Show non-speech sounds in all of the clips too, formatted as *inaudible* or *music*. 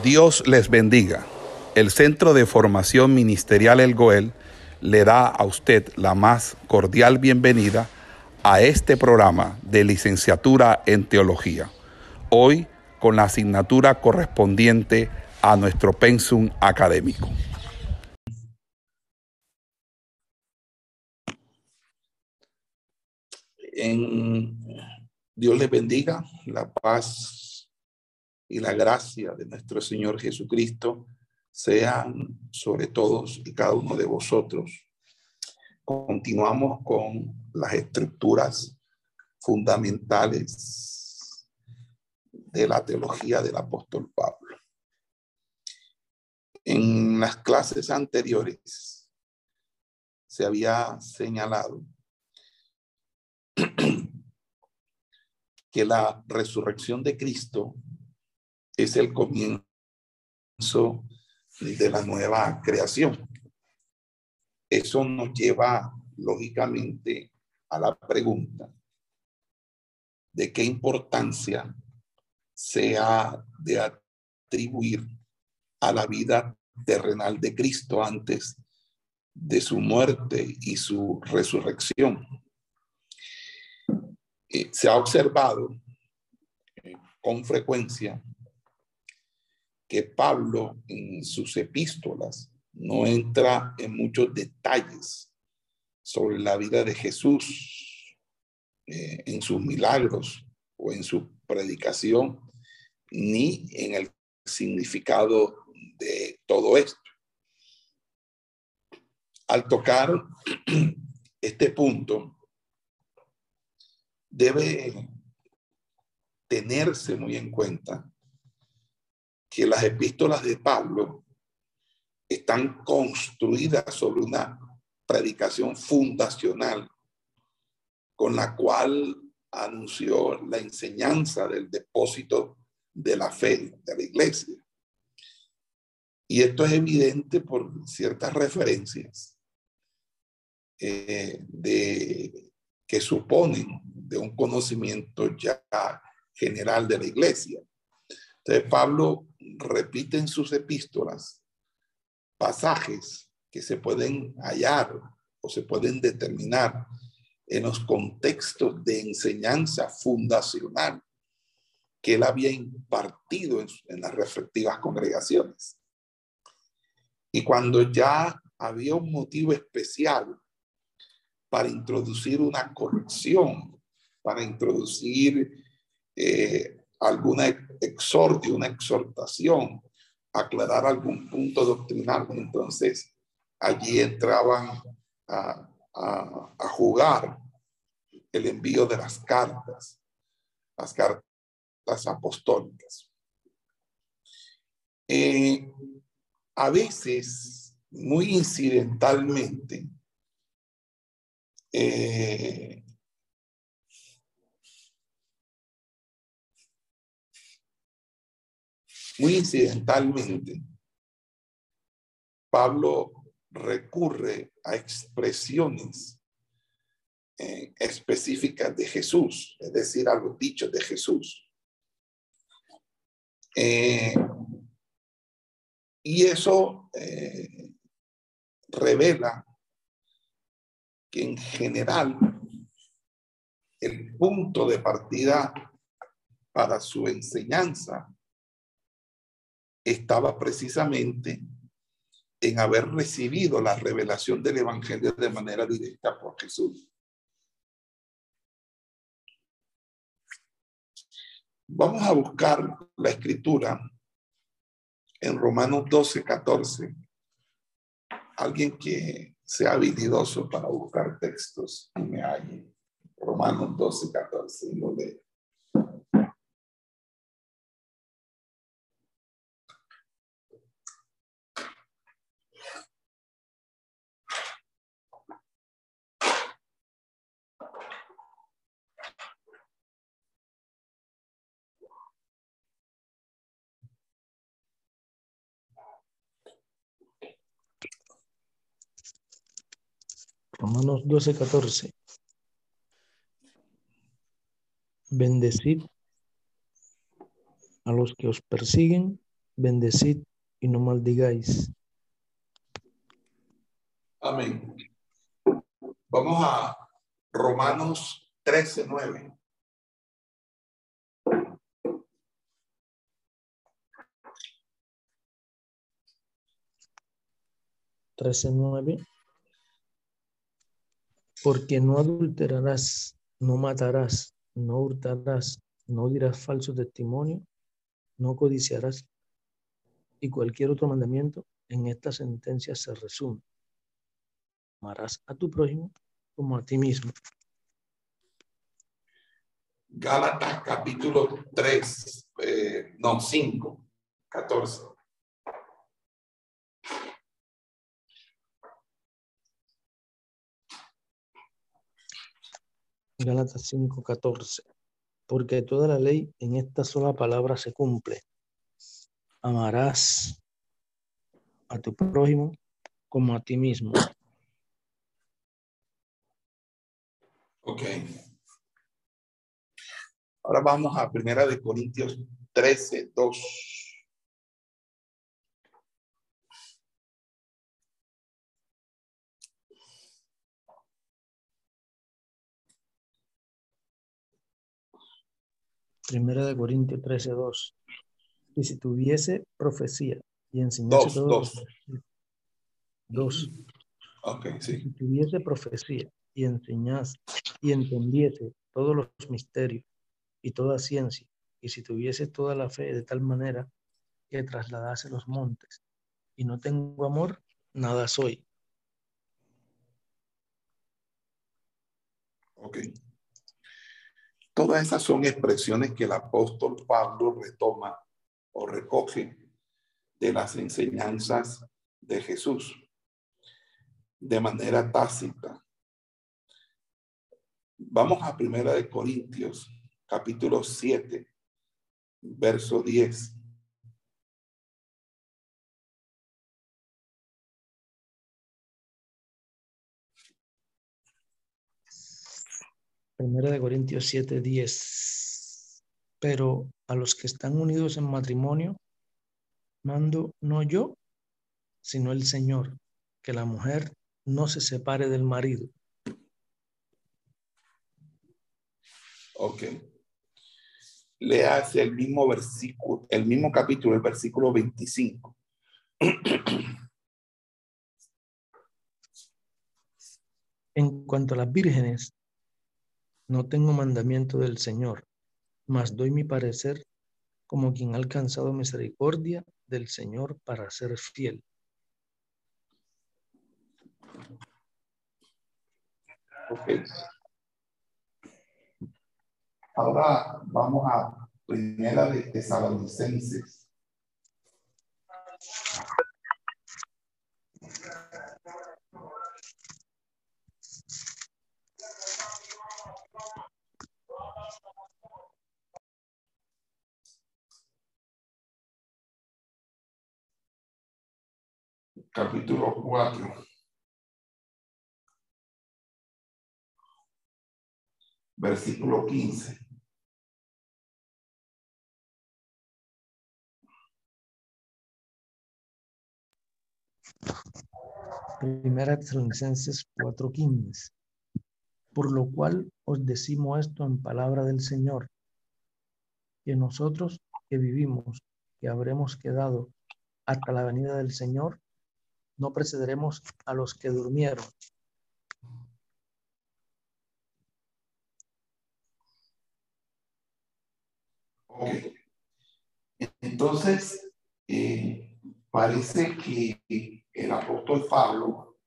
Dios les bendiga. El Centro de Formación Ministerial El Goel le da a usted la más cordial bienvenida a este programa de licenciatura en teología. Hoy con la asignatura correspondiente a nuestro pensum académico. Dios les bendiga, la paz y la gracia de nuestro Señor Jesucristo sean sobre todos y cada uno de vosotros. Continuamos con las estructuras fundamentales de la teología del apóstol Pablo. En las clases anteriores se había señalado *clears throat* que la resurrección de Cristo es el comienzo de la nueva creación. Eso nos lleva lógicamente a la pregunta de qué importancia se ha de atribuir a la vida terrenal de Cristo antes de su muerte y su resurrección. Eh, se ha observado eh, con frecuencia que Pablo en sus epístolas no entra en muchos detalles sobre la vida de Jesús, eh, en sus milagros o en su predicación, ni en el significado de todo esto. Al tocar *clears throat* este punto, debe tenerse muy en cuenta que las epístolas de Pablo están construidas sobre una predicación fundacional con la cual anunció la enseñanza del depósito de la fe de la iglesia. Y esto es evidente por ciertas referencias eh, de, que suponen de un conocimiento ya general de la iglesia. Entonces Pablo repite sus epístolas pasajes que se pueden hallar o se pueden determinar en los contextos de enseñanza fundacional que él había impartido en, en, las respectivas congregaciones. Y cuando ya había un motivo especial para introducir una corrección, para introducir eh, alguna exhortio, una exhortación, aclarar algún punto doctrinal, entonces allí entraban a, jugar el envío de las cartas, las cartas apostólicas. Eh, a veces, muy incidentalmente, eh, Muy incidentalmente, Pablo recurre a expresiones eh, específicas de Jesús, es decir, a los dichos de Jesús. Eh, y eso eh, revela que en general el punto de partida para su enseñanza estaba precisamente en haber recibido la revelación del Evangelio de manera directa por Jesús. Vamos a buscar la escritura en Romanos 12, 14. Alguien que sea habilidoso para buscar textos y me halle. Romanos 12, 14 y lo. Romanos 12, 14. Bendecid a los que os persiguen, bendecid y no maldigáis. Amén. Vamos a Romanos 13, 9. Trece nueve. Porque no adulterarás, no matarás, no hurtarás, no dirás falso testimonio, no codiciarás. Y cualquier otro mandamiento en esta sentencia se resume. Amarás a tu prójimo como a ti mismo. Gálatas capítulo 3, eh, no, 5, 14. Gálatas 5:14. Porque toda la ley en esta sola palabra se cumple. Amarás a tu prójimo como a ti mismo. Ok. Ahora vamos a Primera de Corintios 13, 2. Primera de Corintios 13, 2. Y si tuviese profecía y enseñase Dos, todo- dos. Dos. Ok, sí. Si tuviese profecía y enseñase y entendiese todos los misterios y toda ciencia, y si tuviese toda la fe de tal manera que trasladase los montes, y no tengo amor, nada soy. Ok. Todas esas son expresiones que el apóstol Pablo retoma o recoge de las enseñanzas de Jesús de manera tácita. Vamos a Primera de Corintios, capítulo 7, verso 10. Primera de Corintios 7, 10. Pero a los que están unidos en matrimonio, mando no yo, sino el Señor, que la mujer no se separe del marido. Ok. Léase el mismo versículo, el mismo capítulo, el versículo 25. En cuanto a las vírgenes, no tengo mandamiento del Señor, mas doy mi parecer como quien ha alcanzado misericordia del Señor para ser fiel. Ahora vamos a primera de Tesalonicenses. Capítulo 4. Versículo 15. Primera Tesalonicenses 4:15. Por lo cual os decimos esto en palabra del Señor, que nosotros que vivimos, que habremos quedado hasta la venida del Señor, no precederemos a los que durmieron. Ok. Entonces, eh, parece que el apóstol Pablo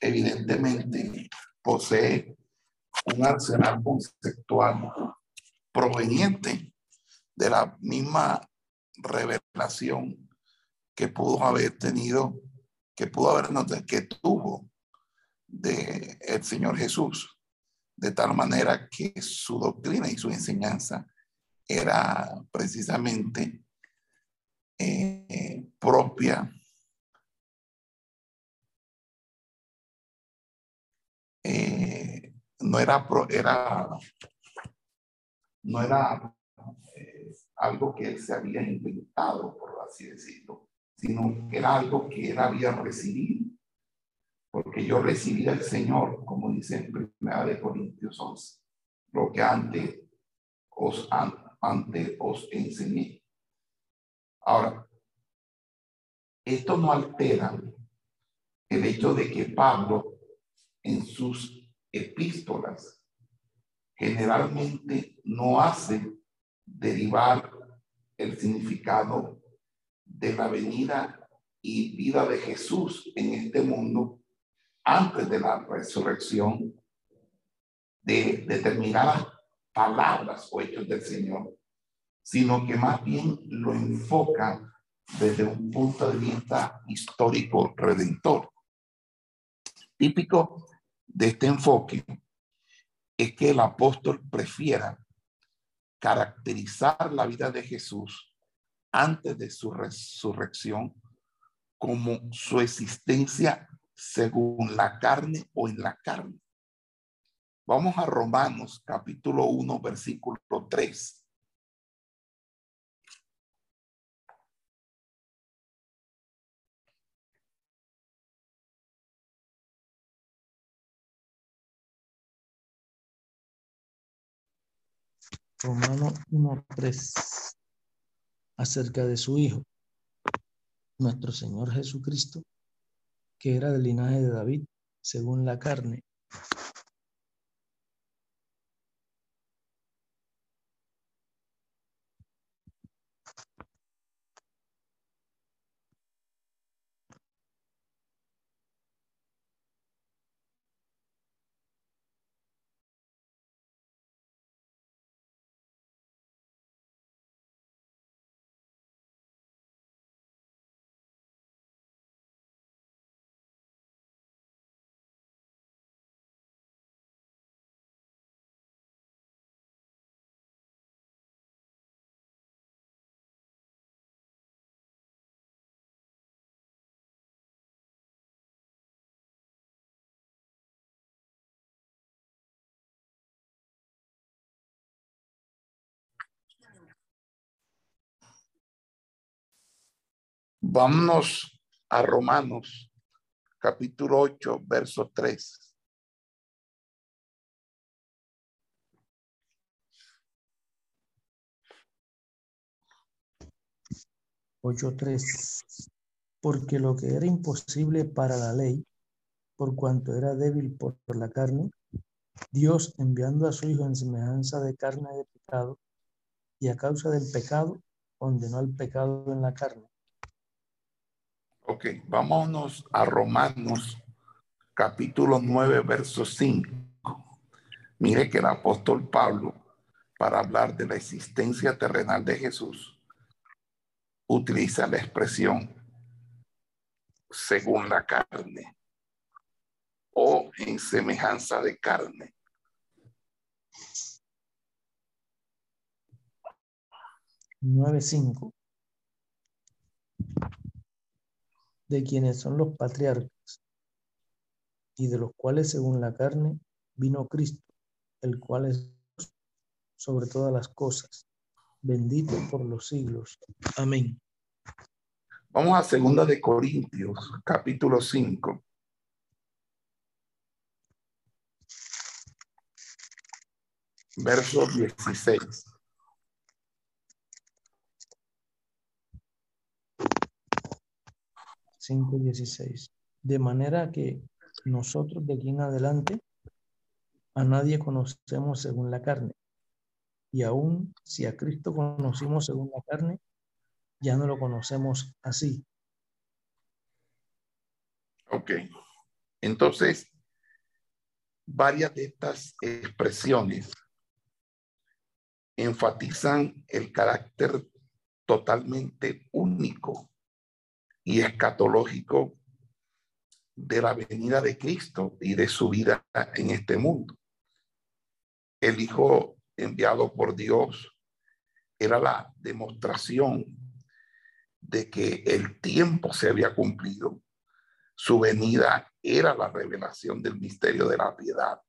evidentemente posee un arsenal conceptual proveniente de la misma revelación que pudo haber tenido, que pudo haber que tuvo de el Señor Jesús, de tal manera que su doctrina y su enseñanza era precisamente eh, propia eh, no era era no era eh, algo que él se había inventado por así decirlo, sino que era algo que él había recibido. Porque yo recibí del Señor, como dice en primera de Corintios 11, lo que antes os, antes os enseñé. Ahora, esto no altera el hecho de que Pablo en sus epístolas generalmente no hace derivar el significado de la venida y vida de Jesús en este mundo antes de la resurrección de determinadas palabras o hechos del Señor, sino que más bien lo enfoca desde un punto de vista histórico redentor. Típico de este enfoque es que el apóstol prefiera caracterizar la vida de Jesús antes de su resurrección como su existencia según la carne o en la carne. Vamos a Romanos capítulo 1, versículo 3. Romano 1.3 acerca de su Hijo, nuestro Señor Jesucristo, que era del linaje de David, según la carne. Vámonos a Romanos, capítulo 8, verso 3. Ocho tres. Porque lo que era imposible para la ley, por cuanto era débil por la carne, Dios enviando a su Hijo en semejanza de carne de pecado, y a causa del pecado, condenó al pecado en la carne Ok, vámonos a Romanos capítulo 9, verso 5. Mire que el apóstol Pablo, para hablar de la existencia terrenal de Jesús, utiliza la expresión según la carne o en semejanza de carne. Nueve cinco de quienes son los patriarcas, y de los cuales según la carne vino Cristo, el cual es sobre todas las cosas, bendito por los siglos. Amén. Vamos a segunda de Corintios, capítulo 5. Verso 16. 5.16. De manera que nosotros de aquí en adelante a nadie conocemos según la carne. Y aún si a Cristo conocimos según la carne, ya no lo conocemos así. Ok. Entonces, varias de estas expresiones enfatizan el carácter totalmente único y escatológico de la venida de Cristo y de su vida en este mundo. El Hijo enviado por Dios era la demostración de que el tiempo se había cumplido. Su venida era la revelación del misterio de la piedad,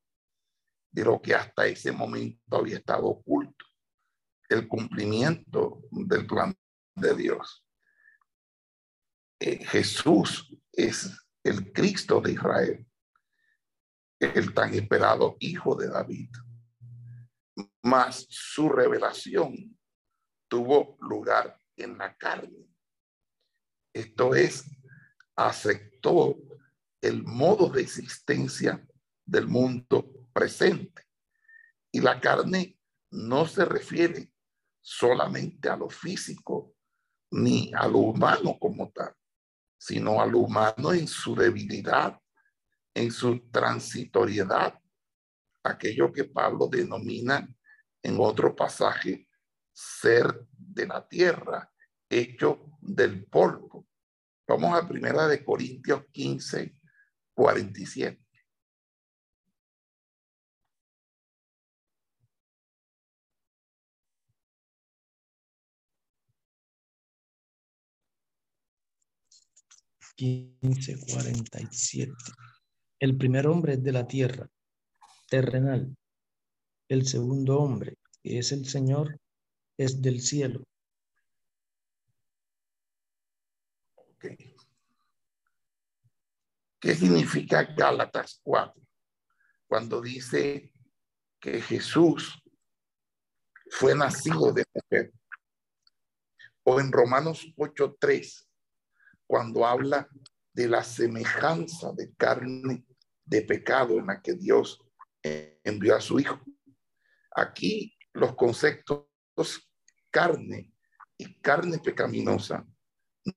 de lo que hasta ese momento había estado oculto, el cumplimiento del plan de Dios. Eh, Jesús es el Cristo de Israel, el tan esperado Hijo de David. Mas su revelación tuvo lugar en la carne. Esto es, aceptó el modo de existencia del mundo presente. Y la carne no se refiere solamente a lo físico ni a lo humano como tal, sino a lo humano en su debilidad, en su transitoriedad, aquello que Pablo denomina en otro pasaje ser de la tierra, hecho del polvo. Vamos a primera de Corintios 15, 47. Quince cuarenta y siete. El primer hombre es de la tierra, terrenal. El segundo hombre, que es el Señor, es del cielo. ¿Qué significa Gálatas 4? Cuando dice que Jesús fue nacido de mujer. O en Romanos 8:3, cuando habla de la semejanza de carne de pecado en la que Dios envió a su Hijo. Aquí los conceptos carne y carne pecaminosa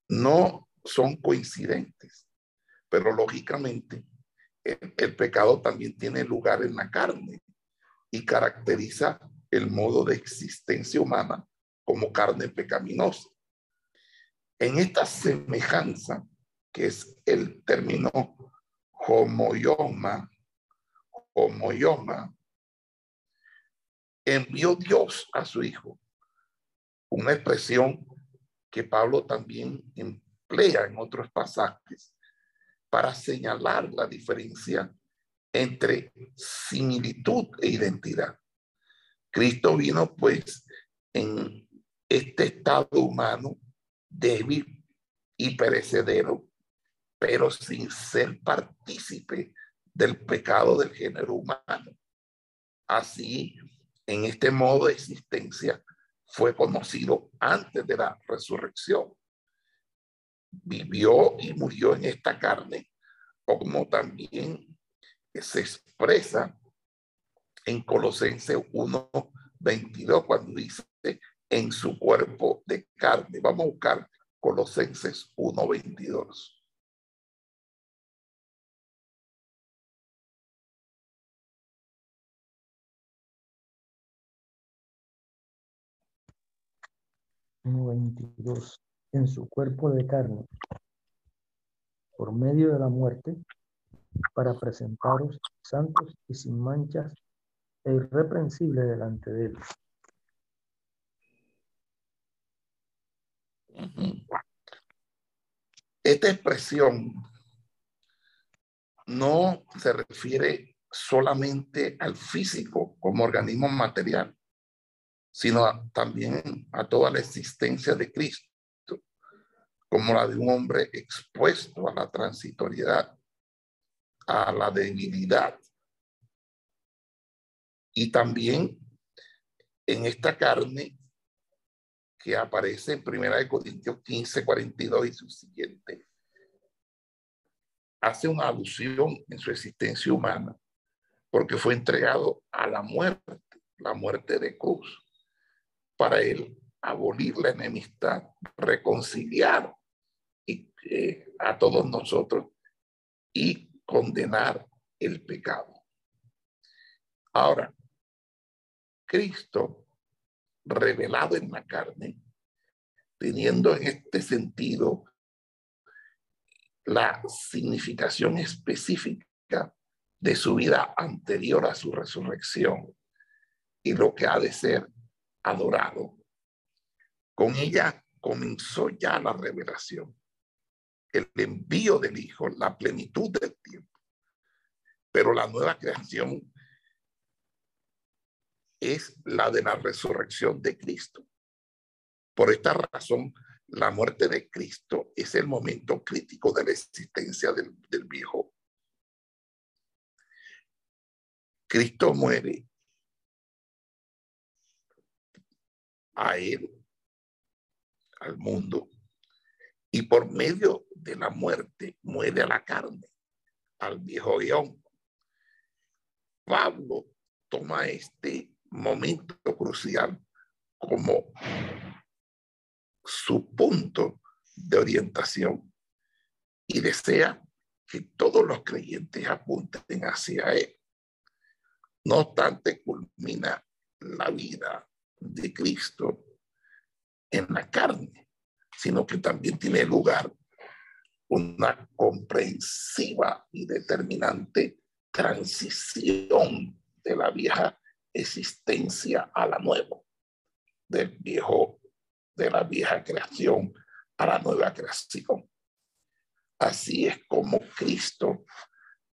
no son coincidentes, pero lógicamente el, pecado también tiene lugar en la carne y caracteriza el modo de existencia humana como carne pecaminosa. En esta semejanza, que es el término homoyoma, homoyoma, envió Dios a su Hijo. Una expresión que Pablo también emplea en otros pasajes para señalar la diferencia entre similitud e identidad. Cristo vino pues en este estado humano débil y perecedero, pero sin ser partícipe del pecado del género humano. Así, en este modo de existencia, fue conocido antes de la resurrección. Vivió y murió en esta carne, como también se expresa en Colosenses 1, 22, cuando dice en su cuerpo de carne. Vamos a buscar Colosenses 1, 22. en su cuerpo de carne por medio de la muerte para presentaros santos y sin manchas e irreprensible delante de él. Esta expresión no se refiere solamente al físico como organismo material, sino también a toda la existencia de Cristo, como la de un hombre expuesto a la transitoriedad, a la debilidad. Y también en esta carne que aparece en Primera de Corintios 15, 42 y su siguiente, hace una alusión en su existencia humana, porque fue entregado a la muerte, la muerte de cruz para él abolir la enemistad, reconciliar eh, a todos nosotros y condenar el pecado. Ahora, Cristo revelado en la carne, teniendo en este sentido la significación específica de su vida anterior a su resurrección y lo que ha de ser adorado. Con ella comenzó ya la revelación, el envío del Hijo, la plenitud del tiempo. Pero la nueva creación es la de la resurrección de Cristo. Por esta razón, la muerte de Cristo es el momento crítico de la existencia del, del viejo. Cristo muere a él, al mundo, y por medio de la muerte muere a la carne, al viejo guion. Pablo toma este momento crucial como su punto de orientación y desea que todos los creyentes apunten hacia él. No obstante, culmina la vida de Cristo en la carne, sino que también tiene lugar una comprensiva y determinante transición de la vieja existencia a la nueva, del viejo de la vieja creación a la nueva creación. Así es como Cristo,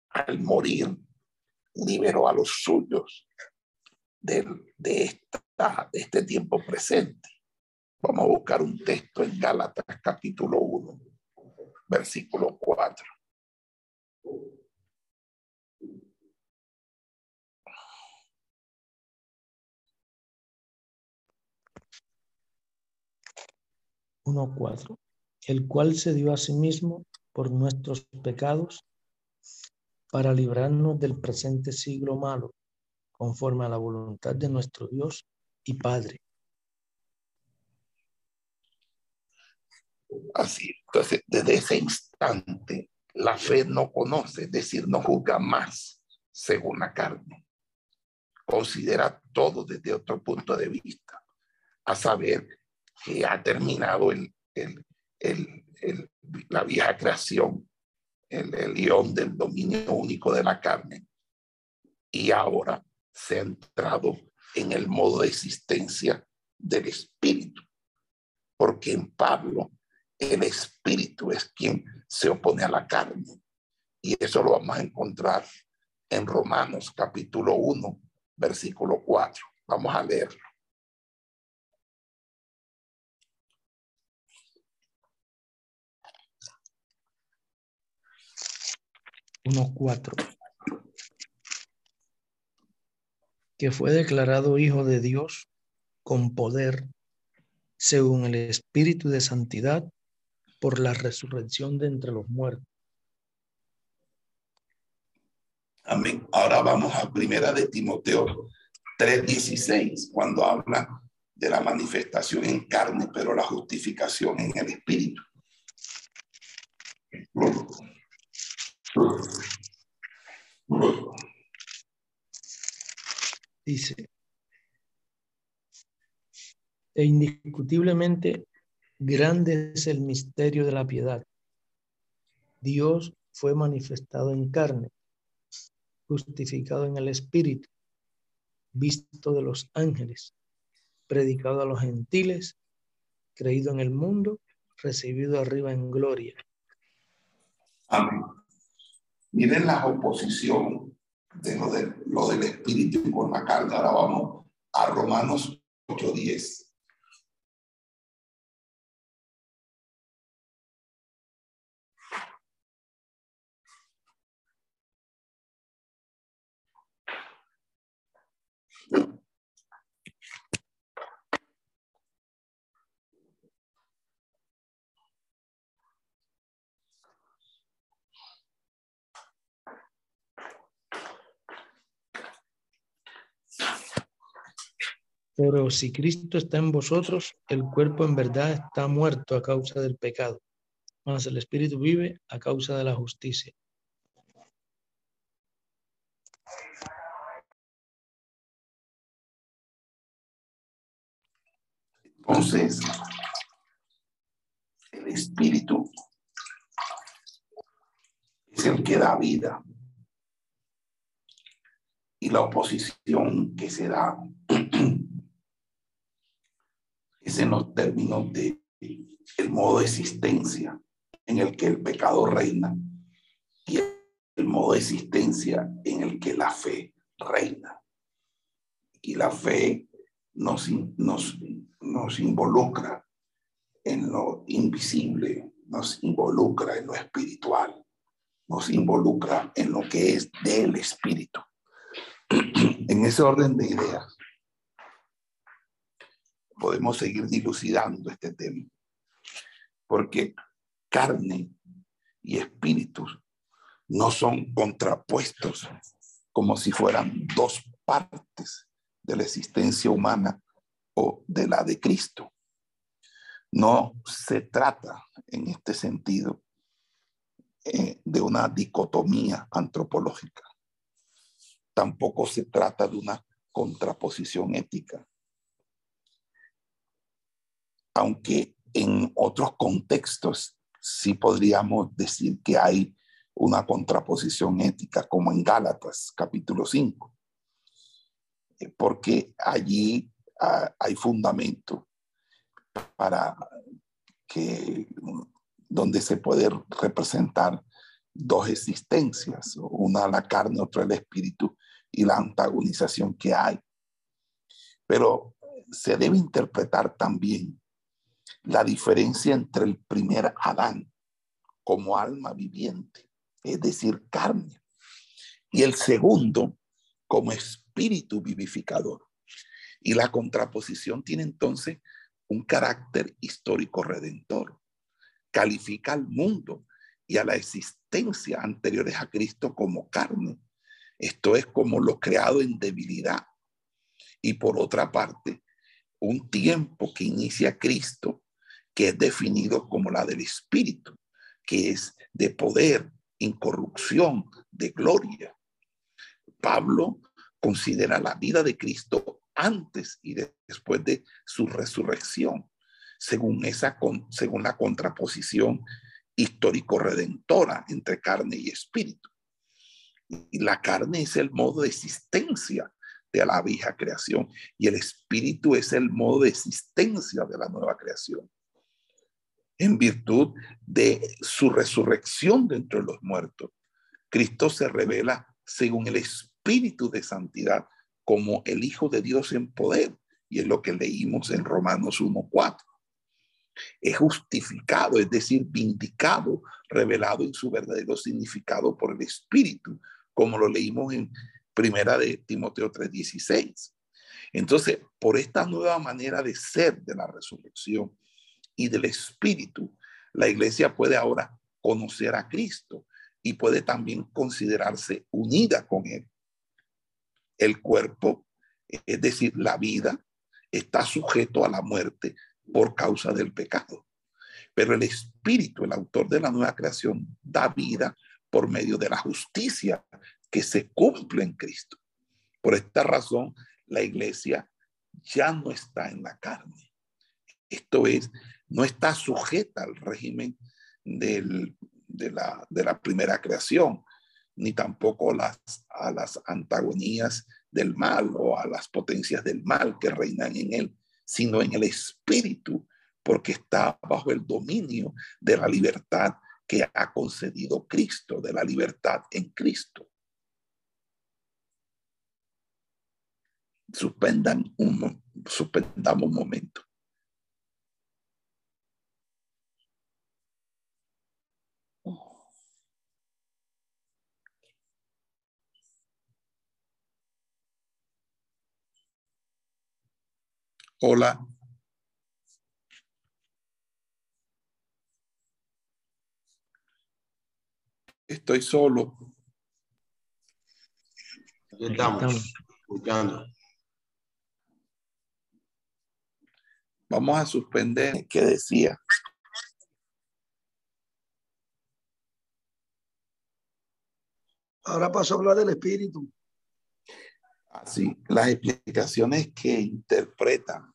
al morir, liberó a los suyos de, de, esta, de este tiempo presente. Vamos a buscar un texto en Gálatas capítulo 1, versículo 4. Cuatro, el cual se dio a sí mismo por nuestros pecados para librarnos del presente siglo malo, conforme a la voluntad de nuestro Dios y Padre. Así, entonces, desde ese instante, la fe no conoce, es decir, no juzga más según la carne. Considera todo desde otro punto de vista, a saber que ha terminado el, el, el, la vieja creación, el, el león del dominio único de la carne, y ahora se ha entrado en el modo de existencia del espíritu, porque en Pablo el espíritu es quien se opone a la carne, y eso lo vamos a encontrar en Romanos capítulo 1, versículo 4. Vamos a leerlo. Uno cuatro. Que fue declarado hijo de Dios con poder según el Espíritu de Santidad por la resurrección de entre los muertos Amén. Ahora vamos a primera de Timoteo 3:16, cuando habla de la manifestación en carne, pero la justificación en el espíritu. Dice, e indiscutiblemente grande es el misterio de la piedad. Dios fue manifestado en carne justificado en el Espíritu, visto de los ángeles, predicado a los gentiles, creído en el mundo, recibido arriba en gloria. Amén. Miren la oposición de lo, de lo del Espíritu con la carne. Ahora vamos a Romanos 8:10. Pero si Cristo está en vosotros, el cuerpo en verdad está muerto a causa del pecado, mas el espíritu vive a causa de la justicia. Entonces, el espíritu es el que da vida. Y la oposición que se da *clears throat* es en los términos de el modo de existencia en el que el pecado reina y el modo de existencia en el que la fe reina. Y la fe nos, nos, nos involucra en lo invisible, nos involucra en lo espiritual, nos involucra en lo que es del espíritu. *clears throat* en ese orden de ideas, podemos seguir dilucidando este tema, porque carne y espíritu no son contrapuestos como si fueran dos partes de la existencia humana o de la de Cristo. No se trata en este sentido eh, de una dicotomía antropológica. Tampoco se trata de una contraposición ética. Aunque en otros contextos sí podríamos decir que hay una contraposición ética, como en Gálatas capítulo 5, eh, porque allí ah, hay fundamento para que donde se puede representar dos existencias, una la carne, otra el espíritu, y la antagonización que hay. Pero se debe interpretar también la diferencia entre el primer Adán como alma viviente, es decir, carne, y el segundo como espíritu vivificador. Y la contraposición tiene entonces un carácter histórico redentor. Califica al mundo y a la existencia anteriores a Cristo como carne. Esto es como lo creado en debilidad. Y por otra parte, un tiempo que inicia Cristo, que es definido como la del Espíritu, que es de poder, incorrupción, de gloria. Pablo considera la vida de Cristo antes y después de su resurrección, según, esa, según la contraposición histórico-redentora entre carne y espíritu. Y la carne es el modo de existencia de la vieja creación y el espíritu es el modo de existencia de la nueva creación. En virtud de su resurrección de los muertos, Cristo se revela según el espíritu de santidad como el Hijo de Dios en poder. Y es lo que leímos en Romanos 1.4. Es justificado, es decir, vindicado, revelado en su verdadero significado por el Espíritu, como lo leímos en Primera de Timoteo 3.16. Entonces, por esta nueva manera de ser de la resurrección y del Espíritu, la iglesia puede ahora conocer a Cristo y puede también considerarse unida con Él el cuerpo, es decir, la vida, está sujeto a la muerte por causa del pecado. Pero el Espíritu, el autor de la nueva creación, da vida por medio de la justicia que se cumple en Cristo. Por esta razón, la iglesia ya no está en la carne. Esto es, no está sujeta al régimen de, la, de la primera creación, ni tampoco las, a las antagonías del mal o a las potencias del mal que reinan en él, sino en el espíritu, porque está bajo el dominio de la libertad que ha concedido Cristo, de la libertad en Cristo. Suspendan un, suspendamos un momento. Hola. Estoy solo. Aquí estamos, escuchando. Vamos a suspender. ¿Qué decía? Ahora paso a hablar del espíritu. Las explicaciones que interpretan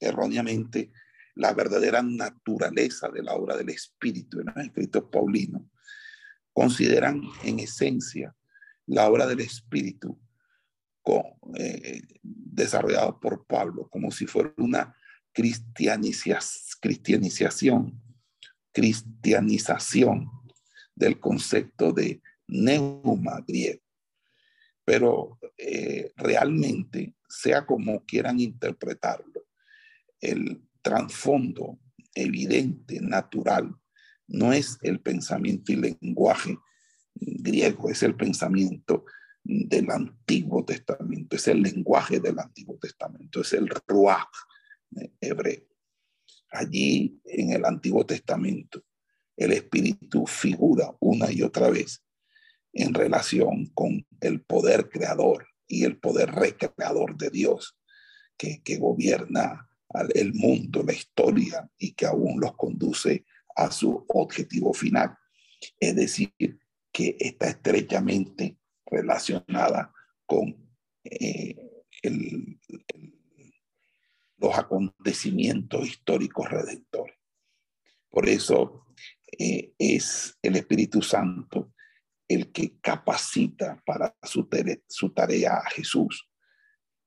erróneamente la verdadera naturaleza de la obra del Espíritu en los escritos paulinos consideran en esencia la obra del Espíritu con, eh, desarrollada por Pablo como si fuera una cristianización, cristianización del concepto de neuma griego pero eh, realmente, sea como quieran interpretarlo, el trasfondo evidente, natural. No es el pensamiento y lenguaje griego, es el pensamiento del Antiguo Testamento, es el lenguaje del Antiguo Testamento, es el ruach hebreo. Allí en el Antiguo Testamento, el Espíritu figura una y otra vez en relación con el poder creador y el poder recreador de Dios que, que gobierna el mundo, la historia y que aún los conduce a su objetivo final. Es decir, que está estrechamente relacionada con eh, los acontecimientos históricos redentores. Por eso eh, es el Espíritu Santo el que capacita para su, tarea a Jesús,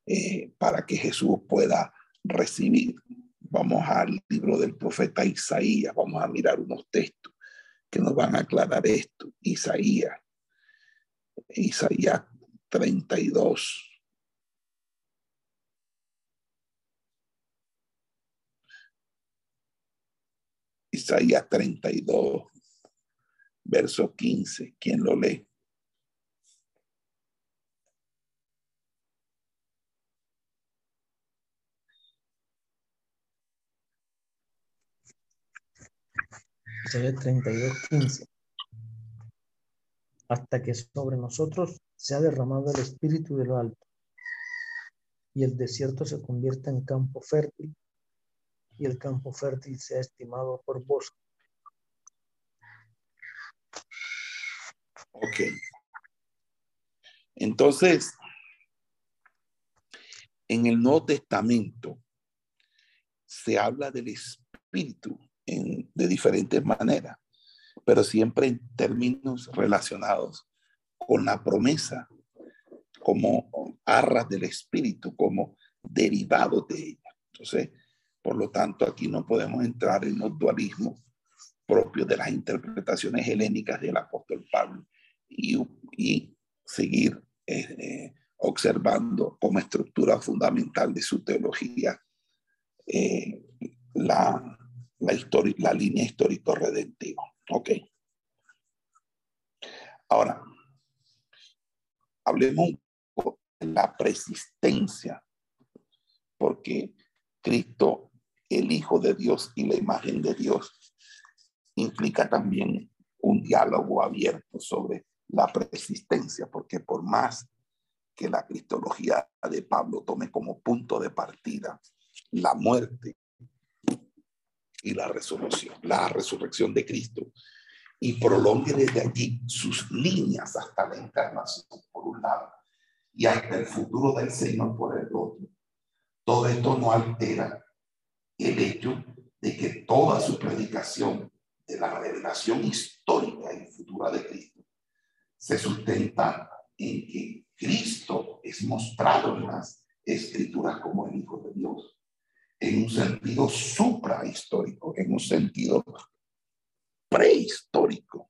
eh, para que Jesús pueda recibir. Vamos al libro del profeta Isaías, vamos a mirar unos textos que nos van a aclarar esto. Isaías, Isaías 32. Isaías 32, verso 15. ¿Quién lo lee? Isaías 32, 15. Hasta que sobre nosotros se ha derramado el espíritu de lo alto y el desierto se convierta en campo fértil y el campo fértil sea estimado por bosque. Ok. Entonces, en el Nuevo Testamento se habla del espíritu de diferentes maneras, pero siempre en términos relacionados con la promesa, como arras del espíritu, como derivado de ella. Entonces, por lo tanto, aquí no podemos entrar en los dualismos propios de las interpretaciones helénicas del apóstol Pablo y, y seguir eh, observando como estructura fundamental de su teología eh, la, la, la línea histórico-redentiva. Ok. Ahora, hablemos de la persistencia, porque Cristo, el Hijo de Dios y la imagen de Dios, implica también un diálogo abierto sobre la persistencia, porque por más que la cristología de Pablo tome como punto de partida la muerte y la resurrección, la resurrección de Cristo, y prolongue desde allí sus líneas hasta la encarnación, por un lado, y hasta el futuro del Señor por el otro. Todo esto no altera el hecho de que toda su predicación de la revelación histórica y futura de Cristo se sustenta en que Cristo es mostrado en las escrituras como el Hijo de Dios en un sentido suprahistórico, en un sentido prehistórico.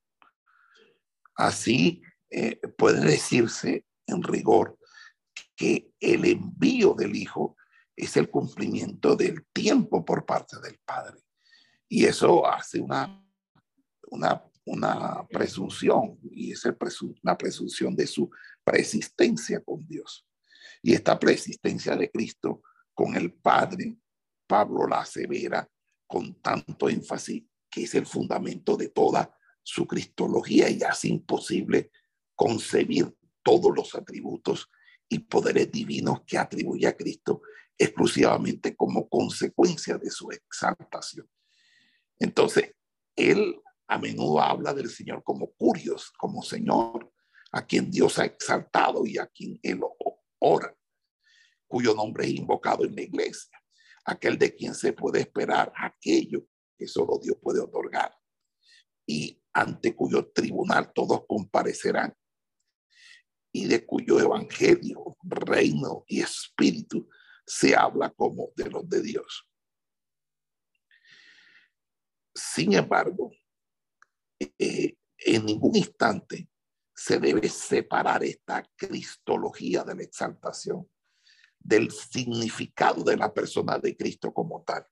Así eh, puede decirse en rigor que el envío del Hijo es el cumplimiento del tiempo por parte del Padre. Y eso hace una, una, una presunción, y es una presunción de su preexistencia con Dios. Y esta preexistencia de Cristo con el Padre Pablo la asevera con tanto énfasis que es el fundamento de toda su cristología y hace imposible concebir todos los atributos y poderes divinos que atribuye a Cristo exclusivamente como consecuencia de su exaltación. Entonces, él a menudo habla del Señor como curios, como Señor, a quien Dios ha exaltado y a quien él ora, cuyo nombre es invocado en la iglesia aquel de quien se puede esperar aquello que solo Dios puede otorgar y ante cuyo tribunal todos comparecerán y de cuyo evangelio, reino y espíritu se habla como de los de Dios. Sin embargo, eh, en ningún instante se debe separar esta cristología de la exaltación del significado de la persona de Cristo como tal.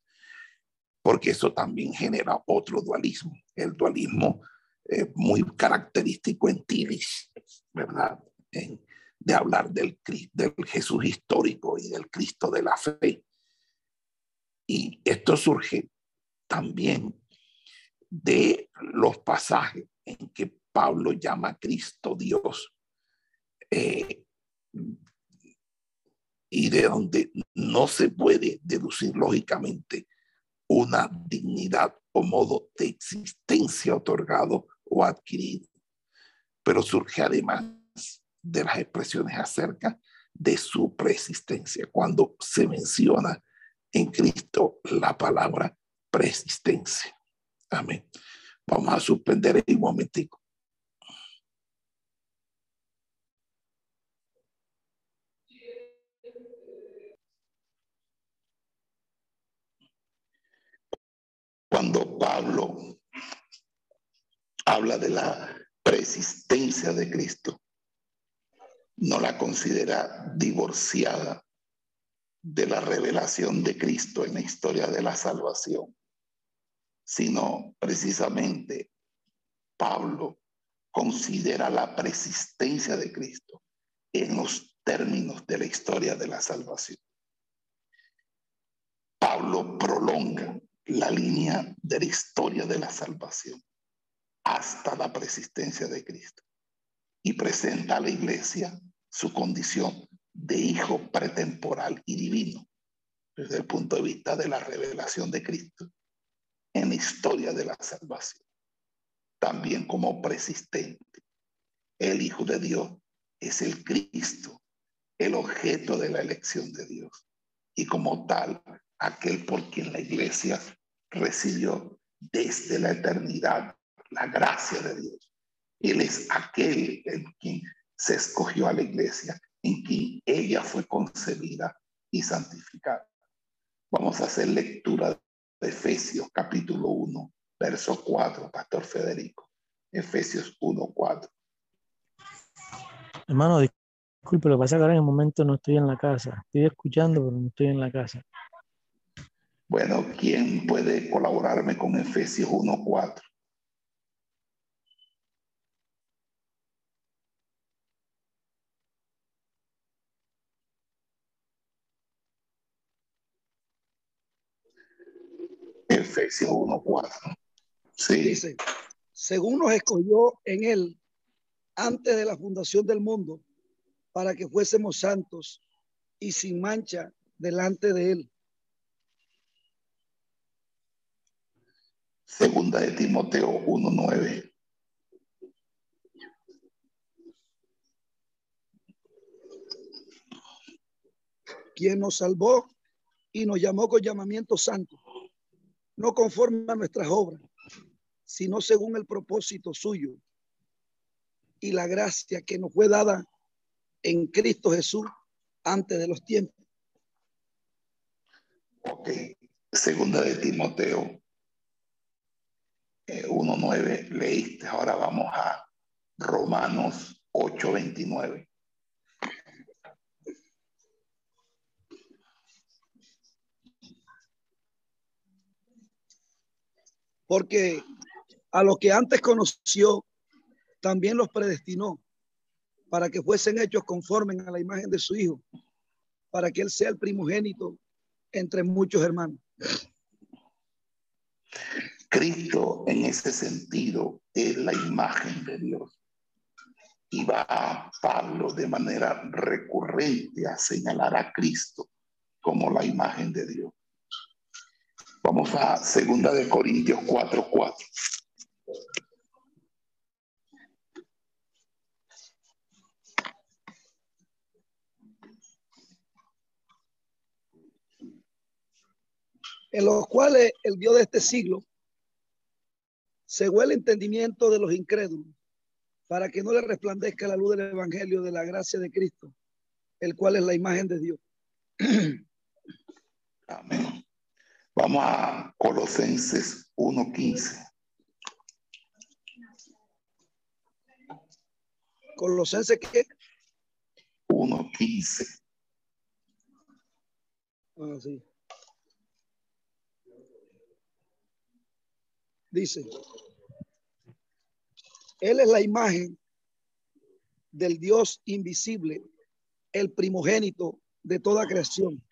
porque eso también genera otro dualismo, el dualismo eh, muy característico en Tiris, ¿verdad? de hablar del, del Jesús histórico y del Cristo de la fe. Y esto surge también de los pasajes en que Pablo llama a Cristo Dios eh, y de donde no se puede deducir lógicamente una dignidad o modo de existencia otorgado o adquirido, pero surge además de las expresiones acerca de su preexistencia, cuando se menciona en Cristo la palabra preexistencia. Amén. Vamos a suspender un momentico. Cuando Pablo habla de la preexistencia de Cristo, no la considera divorciada de la revelación de Cristo en la historia de la salvación, sino precisamente Pablo considera la persistencia de Cristo en los términos de la historia de la salvación. Pablo prolonga la línea de la historia de la salvación hasta la persistencia de Cristo y presenta a la iglesia su condición de hijo pretemporal y divino desde el punto de vista de la revelación de Cristo en la historia de la salvación, también como persistente. El Hijo de Dios es el Cristo, el objeto de la elección de Dios, y como tal, aquel por quien la iglesia recibió desde la eternidad la gracia de Dios. Él es aquel en quien se escogió a la iglesia, en quien ella fue concebida y santificada. Vamos a hacer lectura de Efesios capítulo 1, verso 4, Pastor Federico. Efesios 1, 4. Hermano, disculpe, lo que pasa es que ahora en el momento no estoy en la casa. Estoy escuchando, pero no estoy en la casa. Bueno, ¿quién puede colaborarme con Efesios 1, 4? Efesios 1.4. Sí. Dice, según nos escogió en él antes de la fundación del mundo, para que fuésemos santos y sin mancha delante de él. Segunda de Timoteo 1.9. Quien nos salvó y nos llamó con llamamiento santo no conforme a nuestras obras, sino según el propósito suyo y la gracia que nos fue dada en Cristo Jesús antes de los tiempos. Ok, segunda de Timoteo 1.9 eh, leíste, ahora vamos a Romanos 8.29. porque a los que antes conoció, también los predestinó para que fuesen hechos conforme a la imagen de su Hijo, para que Él sea el primogénito entre muchos hermanos. Cristo en ese sentido es la imagen de Dios. Y va Pablo de manera recurrente a señalar a Cristo como la imagen de Dios. Vamos a segunda de Corintios 4, 4. En los cuales el Dios de este siglo cegó el entendimiento de los incrédulos para que no le resplandezca la luz del Evangelio de la gracia de Cristo, el cual es la imagen de Dios. *clears throat* Amén. Vamos a Colosenses 1.15. Colosenses qué? 1.15. Ah, sí. Dice, Él es la imagen del Dios invisible, el primogénito de toda creación.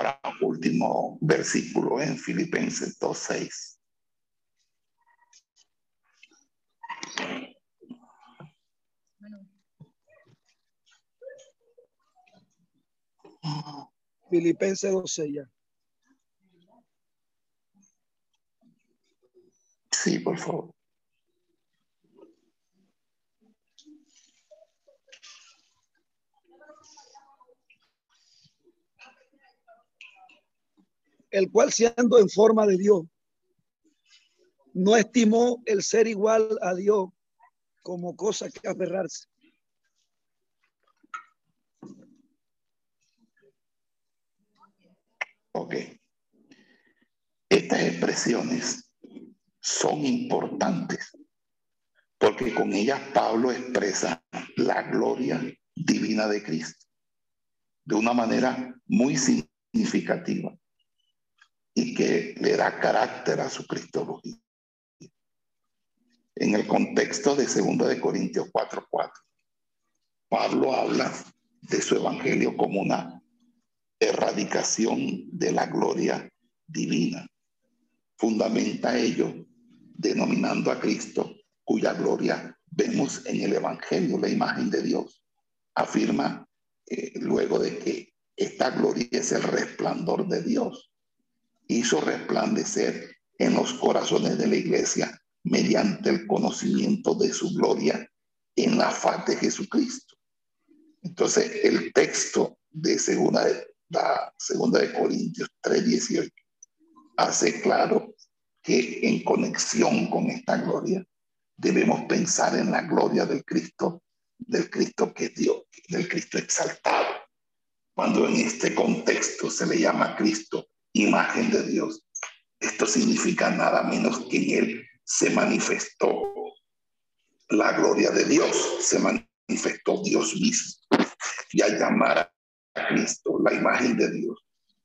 Ahora, último versículo en Filipenses 2.6. Filipenses 12 ya. Sí, por favor. El cual siendo en forma de Dios, no estimó el ser igual a Dios como cosa que aferrarse. Ok. Estas expresiones son importantes porque con ellas Pablo expresa la gloria divina de Cristo de una manera muy significativa y que le da carácter a su cristología. En el contexto de 2 de Corintios 4:4, Pablo habla de su evangelio como una erradicación de la gloria divina. Fundamenta ello denominando a Cristo, cuya gloria vemos en el Evangelio, la imagen de Dios. Afirma eh, luego de que esta gloria es el resplandor de Dios. Hizo resplandecer en los corazones de la iglesia mediante el conocimiento de su gloria en la faz de Jesucristo. Entonces, el texto de segunda de, la segunda de Corintios 3:18 hace claro que en conexión con esta gloria debemos pensar en la gloria del Cristo, del Cristo que dio, del Cristo exaltado. Cuando en este contexto se le llama Cristo imagen de Dios, esto significa nada menos que en él se manifestó la gloria de Dios, se manifestó Dios mismo. Y al llamar a Cristo la imagen de Dios,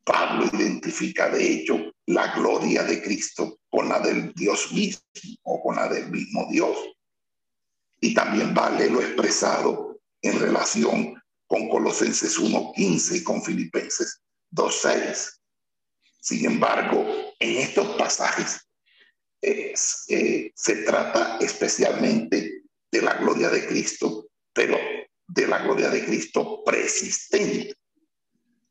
Pablo identifica de hecho la gloria de Cristo con la del Dios mismo o con la del mismo Dios. Y también vale lo expresado en relación con Colosenses 1.15 y con Filipenses 2.6. Sin embargo, en estos pasajes es, eh, se trata especialmente de la gloria de Cristo, pero de la gloria de Cristo persistente.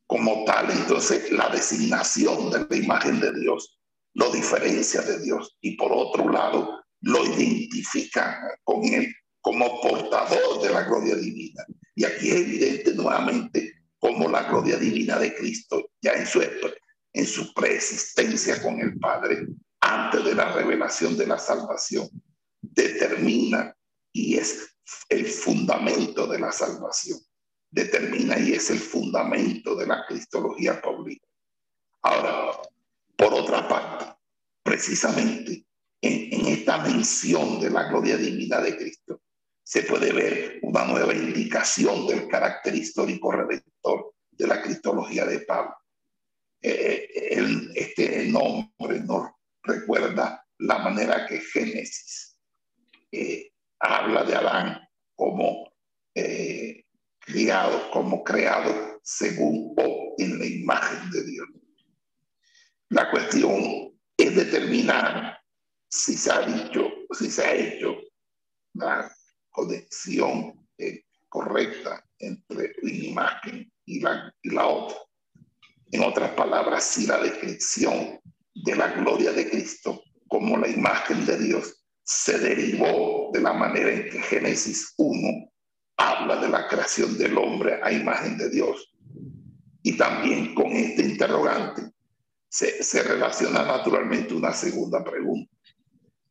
Como tal, entonces, la designación de la imagen de Dios lo diferencia de Dios y por otro lado, lo identifica con él como portador de la gloria divina. Y aquí es evidente nuevamente como la gloria divina de Cristo, ya en su, en su preexistencia con el Padre, antes de la revelación de la salvación, determina y es el fundamento de la salvación. Determina y es el fundamento de la cristología paulina. Ahora, por otra parte, precisamente en, en, esta mención de la gloria divina de Cristo, se puede ver una nueva indicación del carácter histórico redentor de la cristología de Pablo. Eh, el, este nombre nos recuerda la manera que Génesis eh, habla de Adán como eh, criado, como creado según o en la imagen de Dios. La cuestión es determinar si se ha dicho, si se ha hecho la conexión eh, correcta entre una imagen y la, y la otra. En otras palabras, si la descripción de la gloria de Cristo como la imagen de Dios se derivó de la manera en que Génesis 1 habla de la creación del hombre a imagen de Dios. Y también con este interrogante se, relaciona naturalmente una segunda pregunta.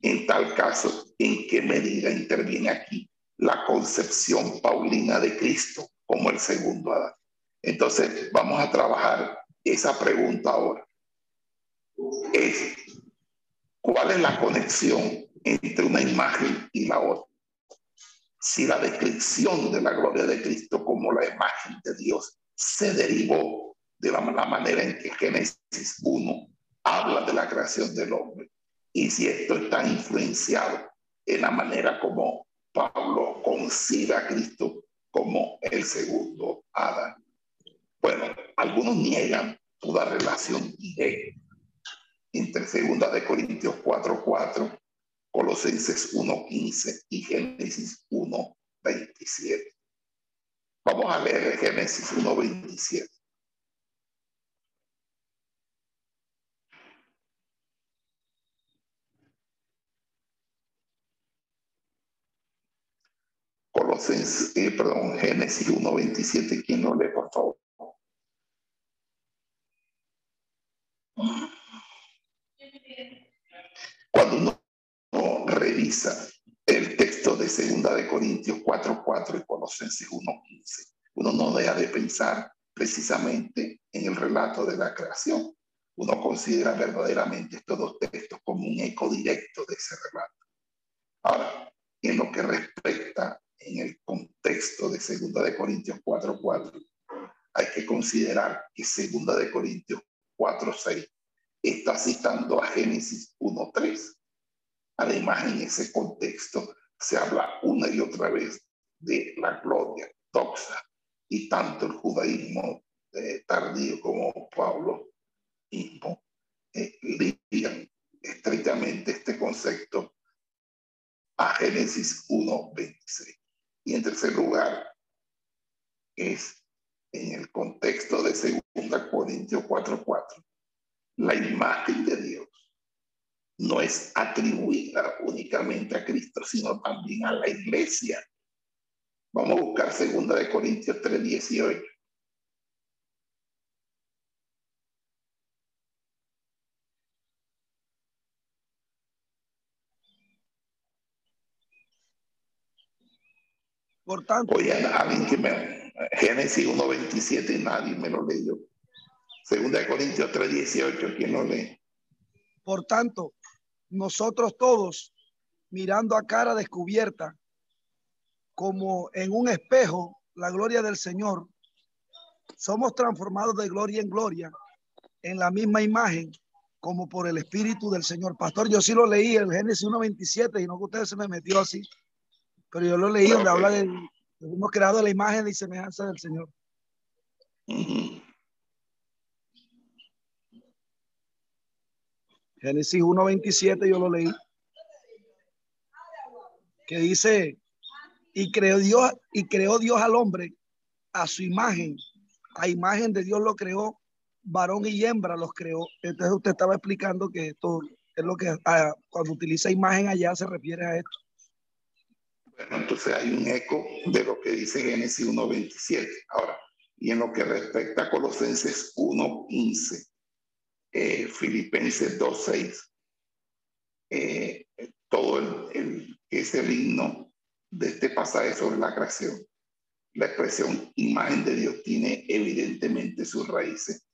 En tal caso, ¿en qué medida interviene aquí la concepción paulina de Cristo como el segundo Adán? Entonces, vamos a trabajar esa pregunta ahora es cuál es la conexión entre una imagen y la otra. Si la descripción de la gloria de Cristo como la imagen de Dios se derivó de la, manera en que Génesis 1 habla de la creación del hombre y si esto está influenciado en la manera como Pablo concibe a Cristo como el segundo Adán. Bueno, algunos niegan toda relación directa entre Segunda de Corintios 4:4, Colosenses 1:15 y Génesis 1:27. Vamos a leer Génesis 1:27. Colosenses, eh, perdón, Génesis 1.27, ¿quién lo lee, por favor? Cuando uno revisa el texto de Segunda de Corintios 4.4 y Colosenses 1.15, uno no deja de pensar precisamente en el relato de la creación. Uno considera verdaderamente estos dos textos como un eco directo de ese relato. Ahora, en lo que respecta en el contexto de Segunda de Corintios 4.4, hay que considerar que Segunda de Corintios 4.6 está citando a Génesis 1.3. Además, en ese contexto se habla una y otra vez de la gloria, doxa, y tanto el judaísmo eh, tardío como Pablo mismo eh, estrechamente este concepto a Génesis 1.26. Y en tercer lugar, es en el contexto de 2 Corintios 4:4. La imagen de Dios no es atribuida únicamente a Cristo, sino también a la iglesia. Vamos a buscar 2 de Corintios 3:18. Por tanto, Oye, alguien que me... Génesis 1.27 y nadie me lo leyó. Segunda de Corintios 3.18, ¿quién lo lee? por tanto, nosotros todos, mirando a cara descubierta, como en un espejo, la gloria del Señor, somos transformados de gloria en gloria en la misma imagen como por el Espíritu del Señor. Pastor, yo sí lo leí, el Génesis 1.27, y no que usted se me metió así, pero yo lo leí donde habla de que hemos creado la imagen y semejanza del Señor. Génesis 1.27 yo lo leí. Que dice, y creó Dios, y creó Dios al hombre a su imagen. A imagen de Dios lo creó, varón y hembra los creó. Entonces usted estaba explicando que esto es lo que ah, cuando utiliza imagen allá se refiere a esto. Bueno, entonces hay un eco de lo que dice Génesis 1.27. Ahora, y en lo que respecta a Colosenses 1.15, eh, Filipenses 2.6, eh, todo el, el, es el himno de este pasaje sobre la creación. La expresión imagen de Dios tiene evidentemente sus raíces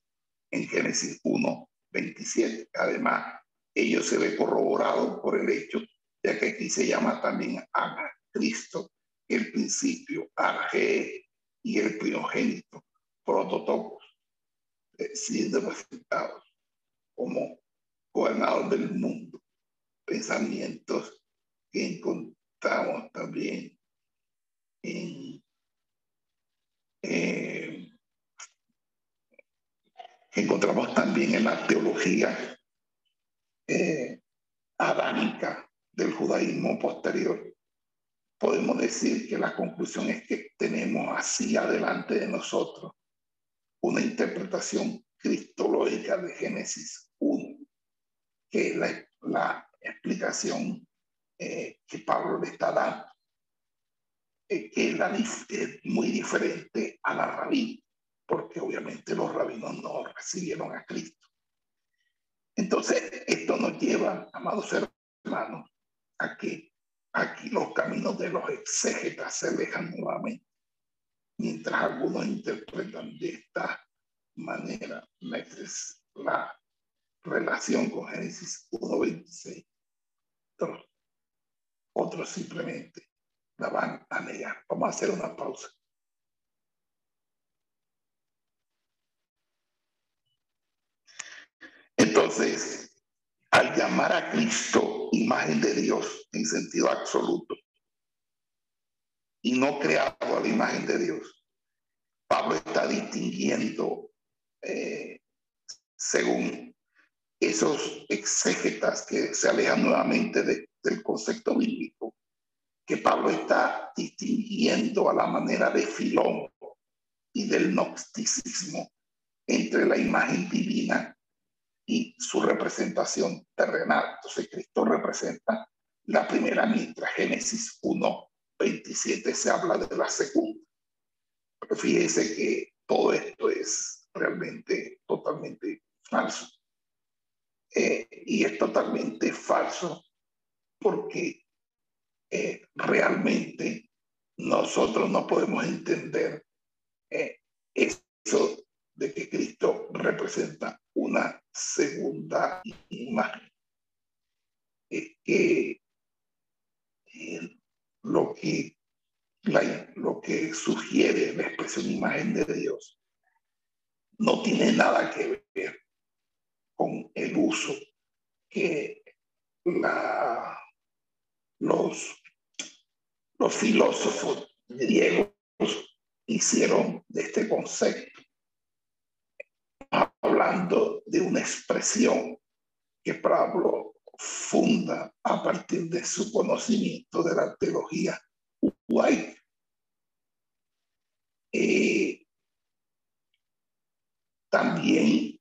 en Génesis 1.27. Además, ello se ve corroborado por el hecho de que aquí se llama también a Cristo, el principio, Arge y el primogénito, prototopos, eh, siendo presentados como gobernador del mundo. Pensamientos que encontramos también en eh, encontramos también en la teología eh, adánica del judaísmo posterior. Podemos decir que la conclusión es que tenemos así adelante de nosotros una interpretación cristológica de Génesis 1, que es la, la explicación eh, que Pablo le está dando, eh, que es, la, es muy diferente a la rabí, porque obviamente los rabinos no recibieron a Cristo. Entonces, esto nos lleva, amados hermanos, a que aquí los caminos de los exégetas se alejan nuevamente, mientras algunos interpretan de esta manera la relación con Génesis 1.26. Otros, otros simplemente la van a negar. Vamos a hacer una pausa. Entonces, al llamar a Cristo imagen de Dios en sentido absoluto. Y no creado a la imagen de Dios, Pablo está distinguiendo eh, según esos exégetas que se alejan nuevamente del concepto bíblico, que Pablo está distinguiendo a la manera de Filón y del gnosticismo entre la imagen divina y su representación terrenal. Entonces Cristo representa la primera mientras Génesis 1, 27 se habla de la segunda. Pero fíjese que todo esto es realmente totalmente falso. Eh, y es totalmente falso porque eh, realmente nosotros no podemos entender eh, eso de que Cristo representa una segunda imagen. que lo que lo que sugiere la expresión imagen de Dios no tiene nada que ver con el uso que la, los, los filósofos griegos hicieron de este concepto, hablando de una expresión que Pablo funda a partir de su conocimiento de la teología guay. Eh, también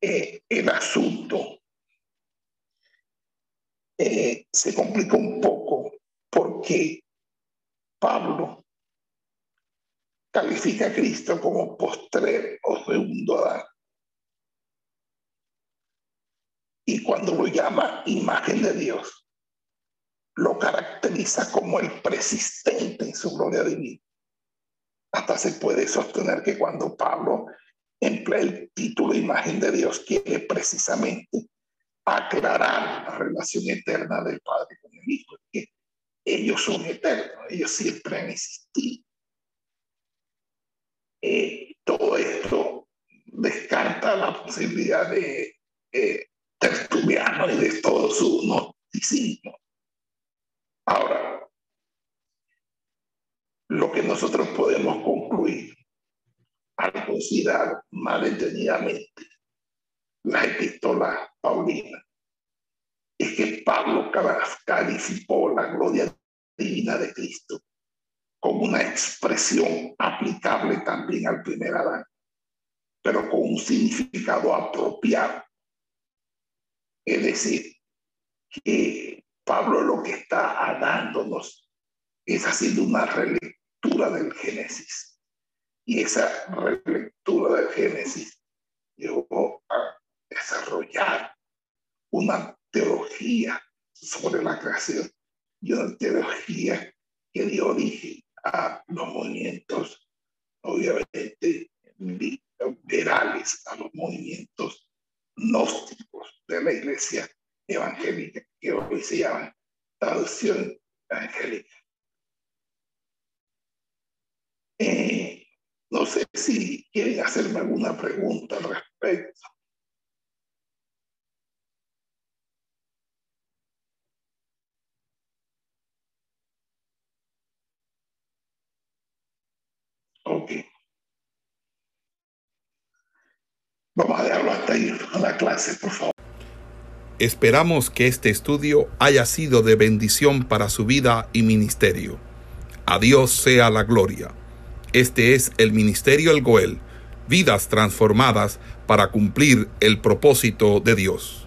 eh, el asunto eh, se complica un poco porque Pablo califica a Cristo como postrer o segundo Adán. Y cuando lo llama imagen de Dios, lo caracteriza como el persistente en su gloria divina. Hasta se puede sostener que cuando Pablo emplea el título imagen de Dios, quiere precisamente aclarar la relación eterna del Padre con el Hijo, que ellos son eternos, ellos siempre han existido. Eh, todo esto descarta la posibilidad de eh, Tertuliano y de todo su noticismo. Ahora, lo que nosotros podemos concluir al considerar más detenidamente la epístola paulina es que Pablo calificó la gloria divina de Cristo como una expresión aplicable también al primer Adán, pero con un significado apropiado. Es decir, que Pablo lo que está dándonos es haciendo una relectura del Génesis. Y esa relectura del Génesis llevó a desarrollar una teología sobre la creación y una teología que dio origen a los movimientos, obviamente, liberales, a los movimientos gnósticos de la iglesia evangélica, que hoy se llama traducción evangélica. Eh, no sé si quieren hacerme alguna pregunta al respecto. Ok. Vamos a dejarlo hasta ahí a la clase, por favor. Esperamos que este estudio haya sido de bendición para su vida y ministerio. A Dios sea la gloria. Este es el Ministerio El Goel, vidas transformadas para cumplir el propósito de Dios.